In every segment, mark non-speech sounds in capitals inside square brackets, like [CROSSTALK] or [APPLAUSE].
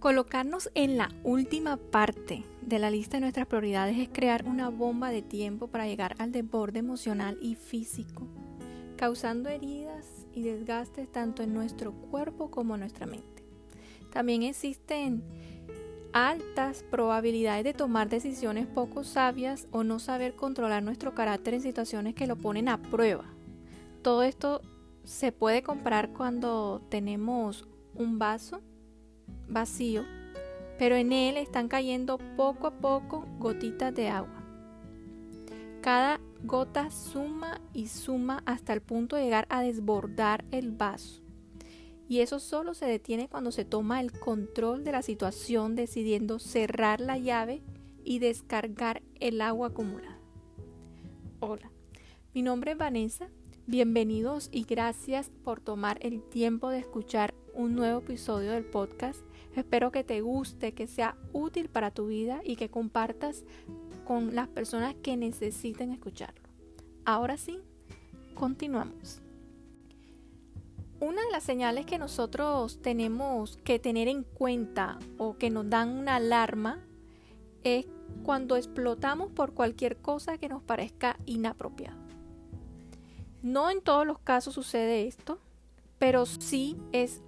Colocarnos en la última parte de la lista de nuestras prioridades es crear una bomba de tiempo para llegar al desborde emocional y físico, causando heridas y desgastes tanto en nuestro cuerpo como en nuestra mente. También existen altas probabilidades de tomar decisiones poco sabias o no saber controlar nuestro carácter en situaciones que lo ponen a prueba. Todo esto se puede comparar cuando tenemos un vaso vacío, pero en él están cayendo poco a poco gotitas de agua. Cada gota suma y suma hasta el punto de llegar a desbordar el vaso. Y eso solo se detiene cuando se toma el control de la situación decidiendo cerrar la llave y descargar el agua acumulada. Hola, mi nombre es Vanessa. Bienvenidos y gracias por tomar el tiempo de escuchar un nuevo episodio del podcast Espero que te guste, que sea útil para tu vida y que compartas con las personas que necesiten escucharlo. Ahora sí, continuamos. Una de las señales que nosotros tenemos que tener en cuenta o que nos dan una alarma es cuando explotamos por cualquier cosa que nos parezca inapropiado. No en todos los casos sucede esto, pero sí es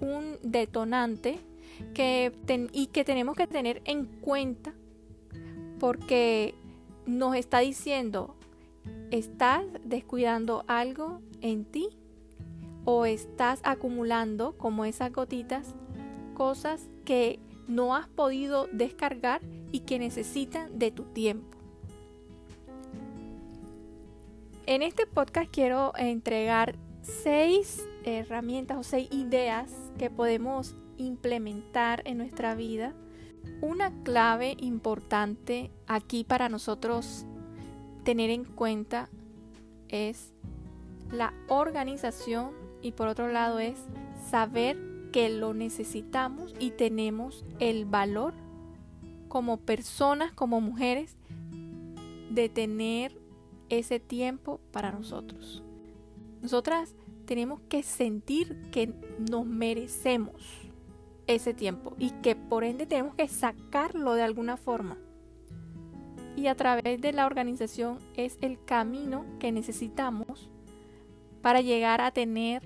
un detonante que y que tenemos que tener en cuenta porque nos está diciendo, ¿estás descuidando algo en ti? ¿O estás acumulando como esas gotitas cosas que no has podido descargar y que necesitan de tu tiempo? En este podcast quiero entregar seis herramientas o seis ideas que podemos implementar en nuestra vida. Una clave importante aquí para nosotros tener en cuenta es la organización y por otro lado es saber que lo necesitamos y tenemos el valor como personas, como mujeres, de tener ese tiempo para nosotros. Nosotras tenemos que sentir que nos merecemos ese tiempo y que por ende tenemos que sacarlo de alguna forma. Y a través de la organización es el camino que necesitamos para llegar a tener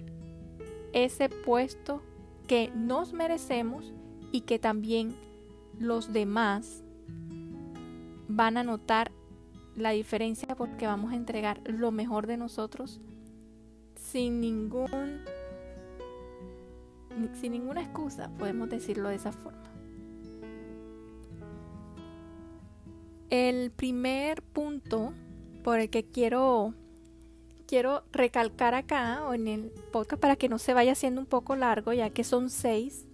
ese puesto que nos merecemos y que también los demás van a notar la diferencia porque vamos a entregar lo mejor de nosotros sin ningún sin ninguna excusa, podemos decirlo de esa forma. El primer punto por el que quiero quiero recalcar acá o en el podcast para que no se vaya haciendo un poco largo, ya que son seis.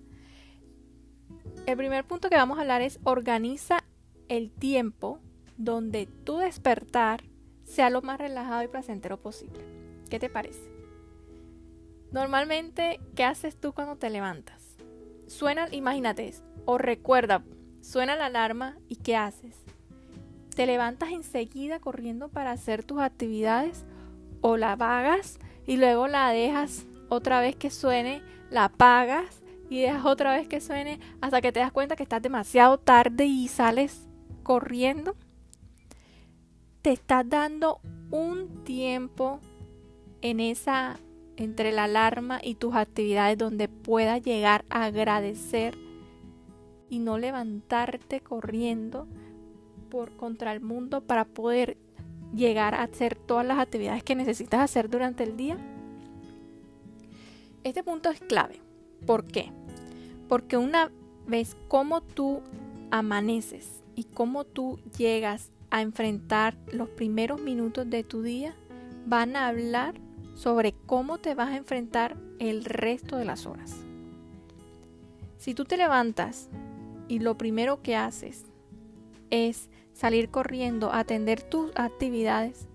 El primer punto que vamos a hablar es organiza el tiempo donde tu despertar sea lo más relajado y placentero posible. ¿Qué te parece? Normalmente, ¿qué haces tú cuando te levantas? Suena, imagínate, o recuerda, suena la alarma y ¿qué haces? ¿Te levantas enseguida corriendo para hacer tus actividades o la apagas y luego la dejas otra vez que suene, la apagas y dejas otra vez que suene hasta que te das cuenta que estás demasiado tarde y sales corriendo? Te estás dando un tiempo en esa entre la alarma y tus actividades donde puedas llegar a agradecer y no levantarte corriendo por contra el mundo para poder llegar a hacer todas las actividades que necesitas hacer durante el día? Este punto es clave. ¿Por qué? Porque una vez como tú amaneces y cómo tú llegas a enfrentar los primeros minutos de tu día, van a hablar sobre cómo te vas a enfrentar el resto de las horas. Si tú te levantas y lo primero que haces es salir corriendo a atender tus actividades,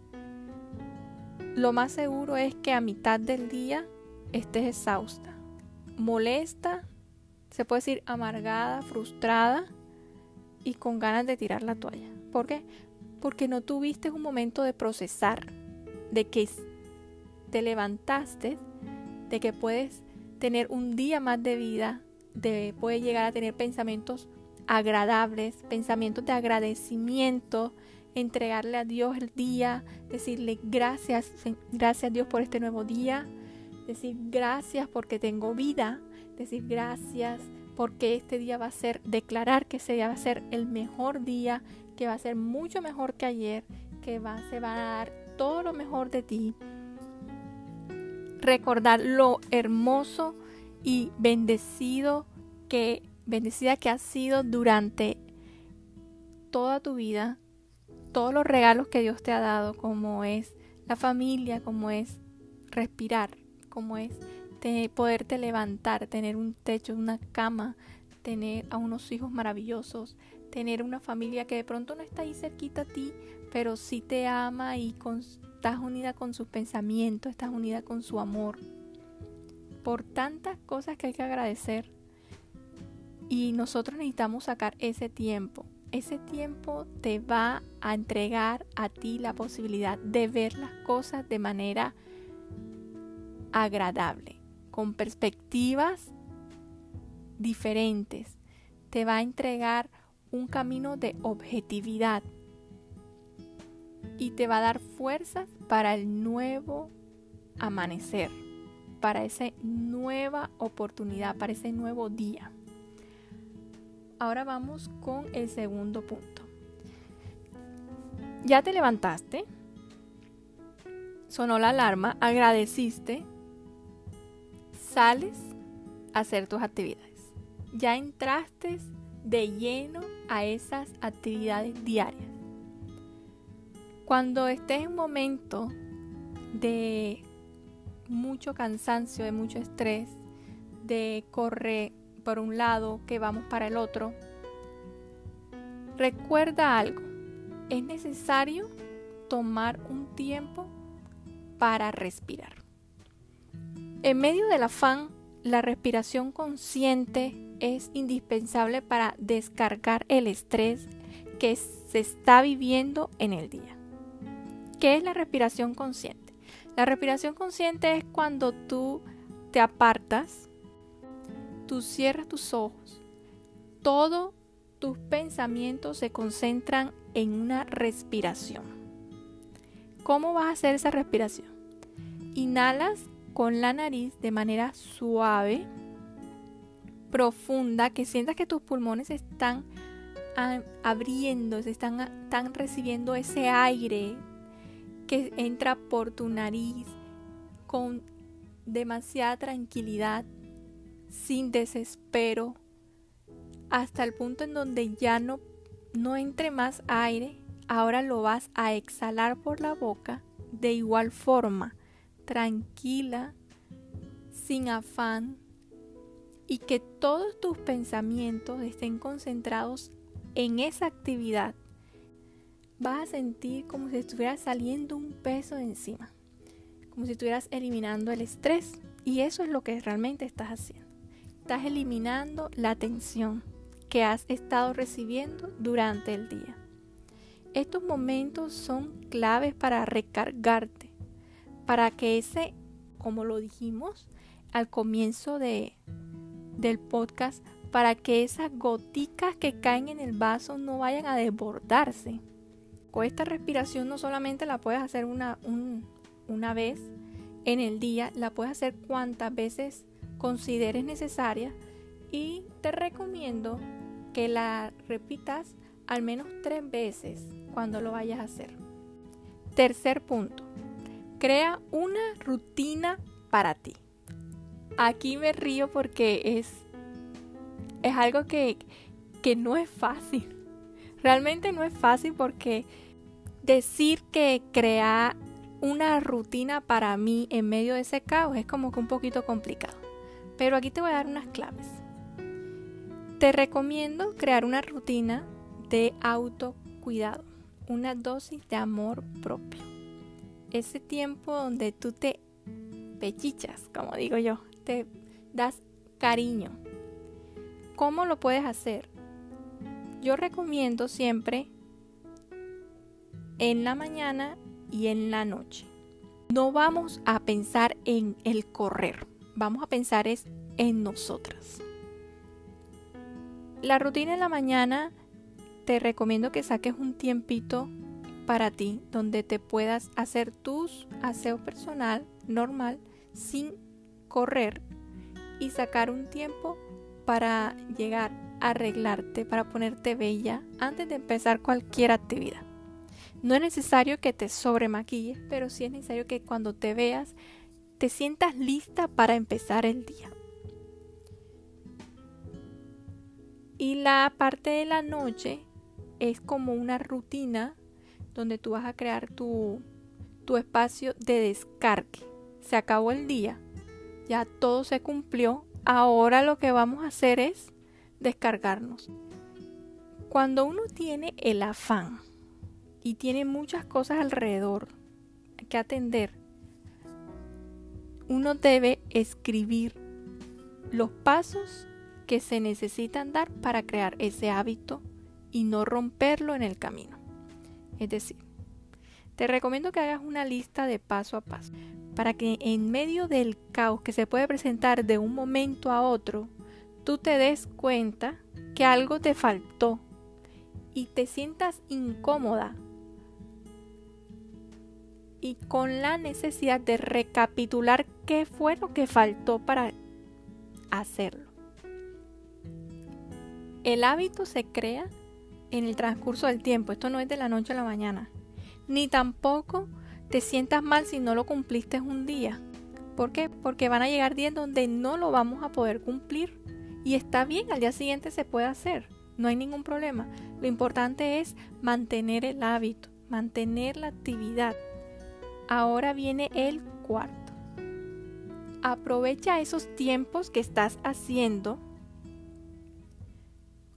lo más seguro es que a mitad del día estés exhausta, molesta, se puede decir amargada, frustrada y con ganas de tirar la toalla. ¿Por qué? Porque no tuviste un momento de procesar, de que te levantaste, de que puedes tener un día más de vida de, puede llegar a tener pensamientos agradables, pensamientos de agradecimiento, entregarle a Dios el día, decirle gracias, gracias Dios por este nuevo día, decir gracias porque tengo vida, decir gracias porque este día va a ser, declarar que ese día va a ser el mejor día, que va a ser mucho mejor que ayer, que va, se va a dar todo lo mejor de ti. Recordar lo hermoso y bendecido que bendecida que has sido durante toda tu vida, todos los regalos que Dios te ha dado, como es la familia, como es respirar, como es poderte levantar, tener un techo, una cama, tener a unos hijos maravillosos, tener una familia que de pronto no está ahí cerquita a ti, pero sí te ama y estás unida con sus pensamientos, estás unida con su amor. Por tantas cosas que hay que agradecer. Y nosotros necesitamos sacar ese tiempo. Ese tiempo te va a entregar a ti la posibilidad de ver las cosas de manera agradable, con perspectivas diferentes. Te va a entregar un camino de objetividad y te va a dar fuerzas para el nuevo amanecer, para esa nueva oportunidad, para ese nuevo día. Ahora vamos con el segundo punto. Ya te levantaste, sonó la alarma, agradeciste, sales a hacer tus actividades. Ya entraste de lleno a esas actividades diarias. Cuando estés en un momento de mucho cansancio, de mucho estrés, de correr por un lado que vamos para el otro, recuerda algo. Es necesario tomar un tiempo para respirar. En medio del afán, la respiración consciente es indispensable para descargar el estrés que se está viviendo en el día. ¿Qué es la respiración consciente? La respiración consciente es cuando tú te apartas, tú cierras tus ojos, todos tus pensamientos se concentran en una respiración. ¿Cómo vas a hacer esa respiración? Inhalas con la nariz de manera suave, profunda, que sientas que tus pulmones están abriendo, están, están recibiendo ese aire que entra por tu nariz con demasiada tranquilidad, sin desespero, hasta el punto en donde ya no, no entre más aire, ahora lo vas a exhalar por la boca de igual forma tranquila, sin afán, y que todos tus pensamientos estén concentrados en esa actividad, vas a sentir como si estuvieras saliendo un peso de encima, como si estuvieras eliminando el estrés. Y eso es lo que realmente estás haciendo. Estás eliminando la tensión que has estado recibiendo durante el día. Estos momentos son claves para recargarte para que ese, como lo dijimos al comienzo de, del podcast, para que esas goticas que caen en el vaso no vayan a desbordarse. Con esta respiración no solamente la puedes hacer una, una vez en el día, la puedes hacer cuantas veces consideres necesaria y te recomiendo que la repitas al menos tres veces cuando lo vayas a hacer. Tercer punto, Crea una rutina para ti. Aquí me río porque es, es algo que, que no es fácil. Realmente no es fácil porque decir que crea una rutina para mí en medio de ese caos es como que un poquito complicado. Pero aquí te voy a dar unas claves. Te recomiendo crear una rutina de autocuidado, una dosis de amor propio ese tiempo donde tú te pechichas, como digo yo, te das cariño. ¿Cómo lo puedes hacer? Yo recomiendo siempre en la mañana y en la noche. No vamos a pensar en el correr, vamos a pensar es en nosotras. La rutina en la mañana te recomiendo que saques un tiempito para ti donde te puedas hacer tus aseo personal normal sin correr y sacar un tiempo para llegar a arreglarte, para ponerte bella antes de empezar cualquier actividad. No es necesario que te sobremaquilles, pero sí es necesario que cuando te veas te sientas lista para empezar el día. Y la parte de la noche es como una rutina donde tú vas a crear tu, tu espacio de descargue. Se acabó el día, ya todo se cumplió, ahora lo que vamos a hacer es descargarnos. Cuando uno tiene el afán y tiene muchas cosas alrededor que atender, uno debe escribir los pasos que se necesitan dar para crear ese hábito y no romperlo en el camino. Es decir, te recomiendo que hagas una lista de paso a paso para que en medio del caos que se puede presentar de un momento a otro, tú te des cuenta que algo te faltó y te sientas incómoda y con la necesidad de recapitular qué fue lo que faltó para hacerlo. El hábito se crea en el transcurso del tiempo. Esto no es de la noche a la mañana. Ni tampoco te sientas mal si no lo cumpliste un día. ¿Por qué? Porque van a llegar días donde no lo vamos a poder cumplir. Y está bien, al día siguiente se puede hacer. No hay ningún problema. Lo importante es mantener el hábito, mantener la actividad. Ahora viene el cuarto. Aprovecha esos tiempos que estás haciendo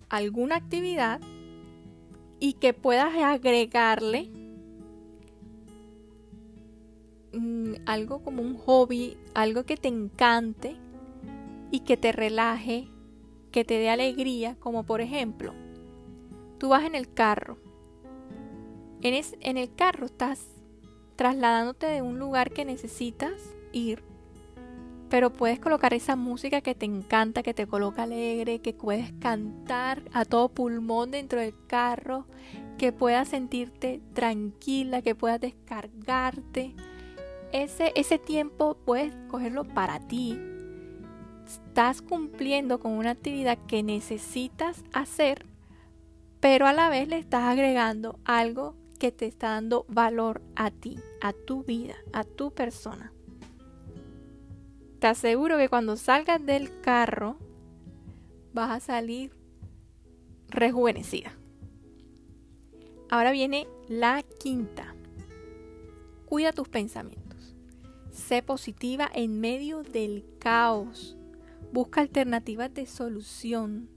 alguna actividad y que puedas agregarle mm, algo como un hobby, algo que te encante y que te relaje, que te dé alegría, como por ejemplo, tú vas en el carro. En, en el carro estás trasladándote de un lugar que necesitas ir pero puedes colocar esa música que te encanta, que te coloca alegre, que puedes cantar a todo pulmón dentro del carro, que puedas sentirte tranquila, que puedas descargarte. Ese, ese tiempo puedes cogerlo para ti. Estás cumpliendo con una actividad que necesitas hacer, pero a la vez le estás agregando algo que te está dando valor a ti, a tu vida, a tu persona te aseguro que cuando salgas del carro vas a salir rejuvenecida. Ahora viene la quinta. Cuida tus pensamientos. Sé positiva en medio del caos. Busca alternativas de solución.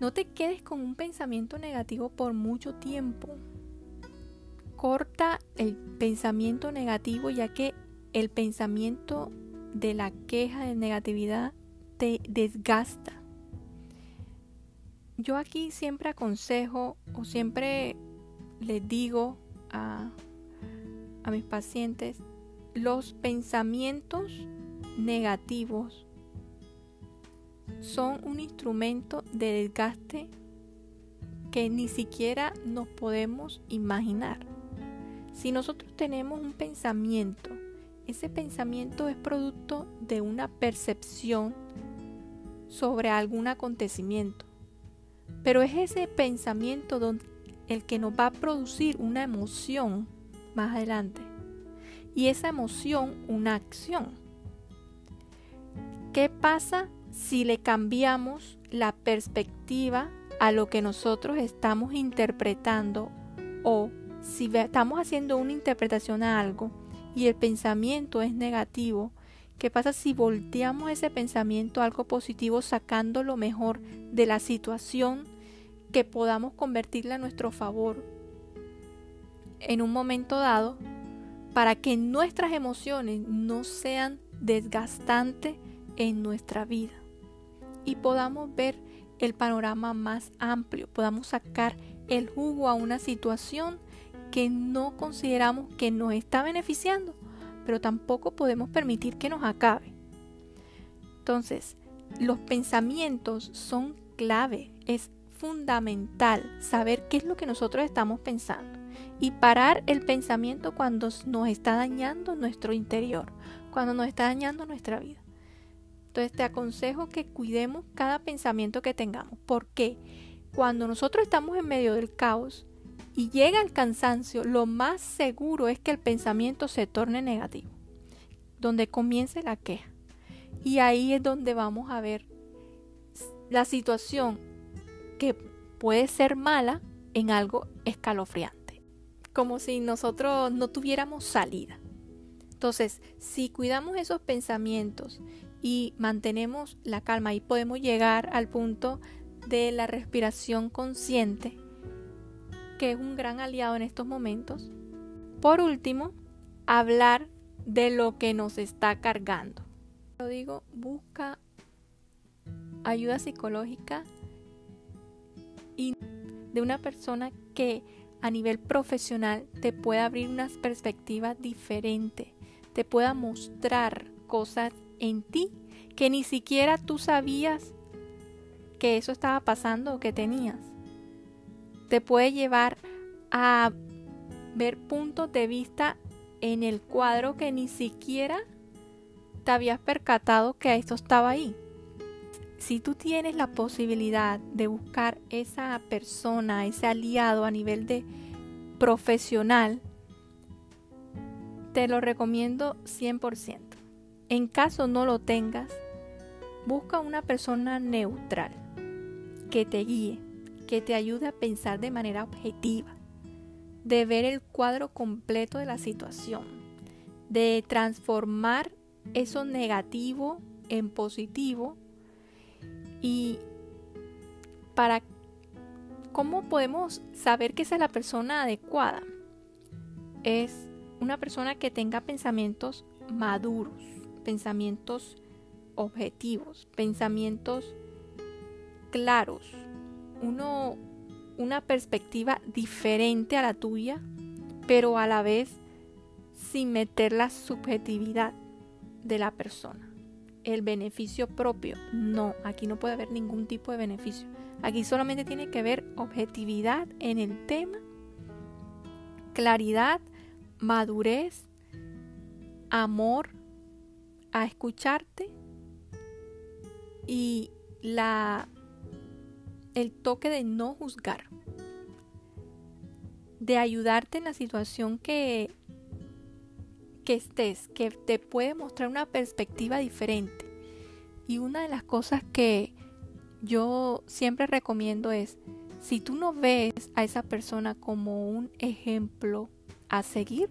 No te quedes con un pensamiento negativo por mucho tiempo. Corta el pensamiento negativo ya que el pensamiento de la queja, de negatividad, te desgasta. Yo aquí siempre aconsejo o siempre les digo a, a mis pacientes, los pensamientos negativos son un instrumento de desgaste que ni siquiera nos podemos imaginar. Si nosotros tenemos un pensamiento ese pensamiento es producto de una percepción sobre algún acontecimiento. Pero es ese pensamiento el que nos va a producir una emoción más adelante. Y esa emoción una acción. ¿Qué pasa si le cambiamos la perspectiva a lo que nosotros estamos interpretando o si estamos haciendo una interpretación a algo y el pensamiento es negativo, ¿qué pasa si volteamos ese pensamiento a algo positivo sacando lo mejor de la situación que podamos convertirla a nuestro favor en un momento dado para que nuestras emociones no sean desgastantes en nuestra vida y podamos ver el panorama más amplio, podamos sacar el jugo a una situación que no consideramos que nos está beneficiando, pero tampoco podemos permitir que nos acabe. Entonces, los pensamientos son clave, es fundamental saber qué es lo que nosotros estamos pensando y parar el pensamiento cuando nos está dañando nuestro interior, cuando nos está dañando nuestra vida. Entonces te aconsejo que cuidemos cada pensamiento que tengamos, porque cuando nosotros estamos en medio del caos y llega el cansancio, lo más seguro es que el pensamiento se torne negativo, donde comience la queja. Y ahí es donde vamos a ver la situación que puede ser mala en algo escalofriante. Como si nosotros no tuviéramos salida. Entonces, si cuidamos esos pensamientos y mantenemos la calma y podemos llegar al punto de la respiración consciente, que es un gran aliado en estos momentos. Por último, hablar de lo que nos está cargando. Lo digo, busca ayuda psicológica y de una persona que a nivel profesional te pueda abrir unas perspectivas diferentes, te pueda mostrar cosas en ti que ni siquiera tú sabías que eso estaba pasando o que tenías. Te puede llevar a ver puntos de vista en el cuadro que ni siquiera te habías percatado que esto estaba ahí si tú tienes la posibilidad de buscar esa persona, ese aliado a nivel de profesional, te lo recomiendo 100%. En caso no lo tengas, busca una persona neutral que te guíe, que te ayude a pensar de manera objetiva, de ver el cuadro completo de la situación, de transformar eso negativo en positivo y para cómo podemos saber que esa es la persona adecuada. Es una persona que tenga pensamientos maduros, pensamientos objetivos, pensamientos claros, uno, una perspectiva diferente a la tuya, pero a la vez sin meter la subjetividad de la persona el beneficio propio. No, aquí no puede haber ningún tipo de beneficio. Aquí solamente tiene que haber objetividad en el tema, claridad, madurez, amor a escucharte y la el toque de no juzgar, de ayudarte en la situación que que estés, que te puede mostrar una perspectiva diferente. Y una de las cosas que yo siempre recomiendo es, si tú no ves a esa persona como un ejemplo a seguir,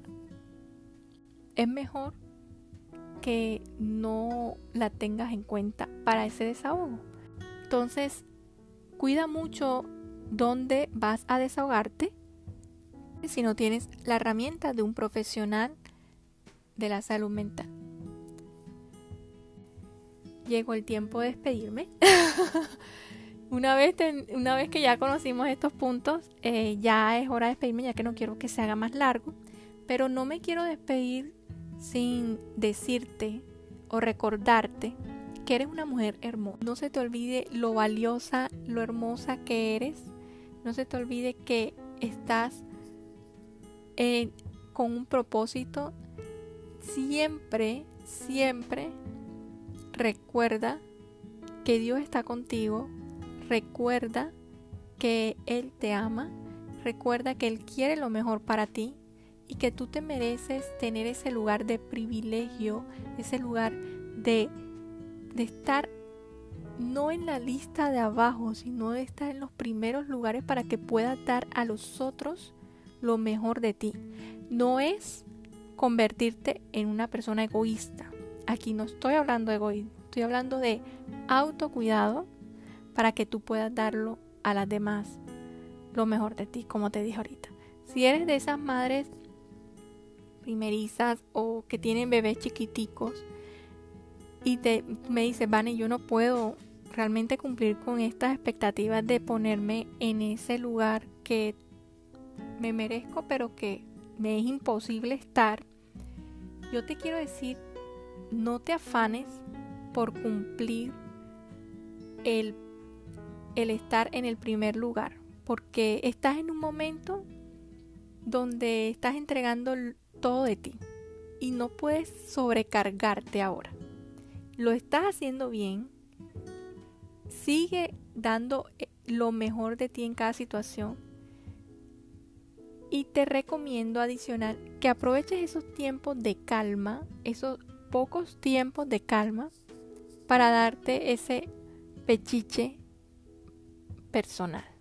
es mejor que no la tengas en cuenta para ese desahogo. Entonces, cuida mucho dónde vas a desahogarte si no tienes la herramienta de un profesional de la salud mental. Llegó el tiempo de despedirme. [LAUGHS] una, vez una vez que ya conocimos estos puntos, eh, ya es hora de despedirme ya que no quiero que se haga más largo. Pero no me quiero despedir sin decirte o recordarte que eres una mujer hermosa. No se te olvide lo valiosa, lo hermosa que eres. No se te olvide que estás eh, con un propósito siempre, siempre recuerda que Dios está contigo, recuerda que Él te ama, recuerda que Él quiere lo mejor para ti y que tú te mereces tener ese lugar de privilegio, ese lugar de, de estar no en la lista de abajo, sino de estar en los primeros lugares para que puedas dar a los otros lo mejor de ti. No es convertirte en una persona egoísta. Aquí no estoy hablando de egoísmo, estoy hablando de autocuidado para que tú puedas darlo a las demás lo mejor de ti, como te dije ahorita. Si eres de esas madres primerizas o que tienen bebés chiquiticos y te me dices, Vane, yo no puedo realmente cumplir con estas expectativas de ponerme en ese lugar que me merezco, pero que me es imposible estar yo te quiero decir, no te afanes por cumplir el, el estar en el primer lugar, porque estás en un momento donde estás entregando todo de ti y no puedes sobrecargarte ahora. Lo estás haciendo bien, sigue dando eh, lo mejor de ti en cada situación. Y te recomiendo adicional que aproveches esos tiempos de calma, esos pocos tiempos de calma, para darte ese pechiche personal.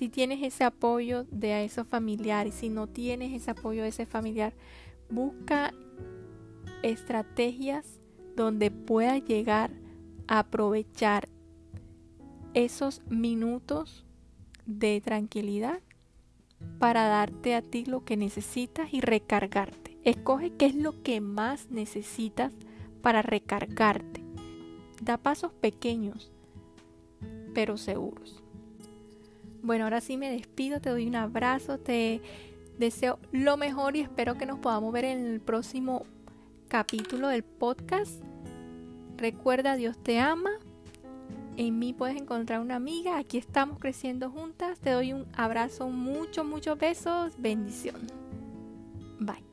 Si tienes ese apoyo de esos familiares, si no tienes ese apoyo de ese familiar, busca estrategias donde puedas llegar a aprovechar esos minutos de tranquilidad para darte a ti lo que necesitas y recargarte. Escoge qué es lo que más necesitas para recargarte. Da pasos pequeños, pero seguros. Bueno, ahora sí me despido, te doy un abrazo, te deseo lo mejor y espero que nos podamos ver en el próximo capítulo del podcast. Recuerda, Dios te ama. En mí puedes encontrar una amiga. Aquí estamos creciendo juntas. Te doy un abrazo, muchos, muchos besos. Bendición. Bye.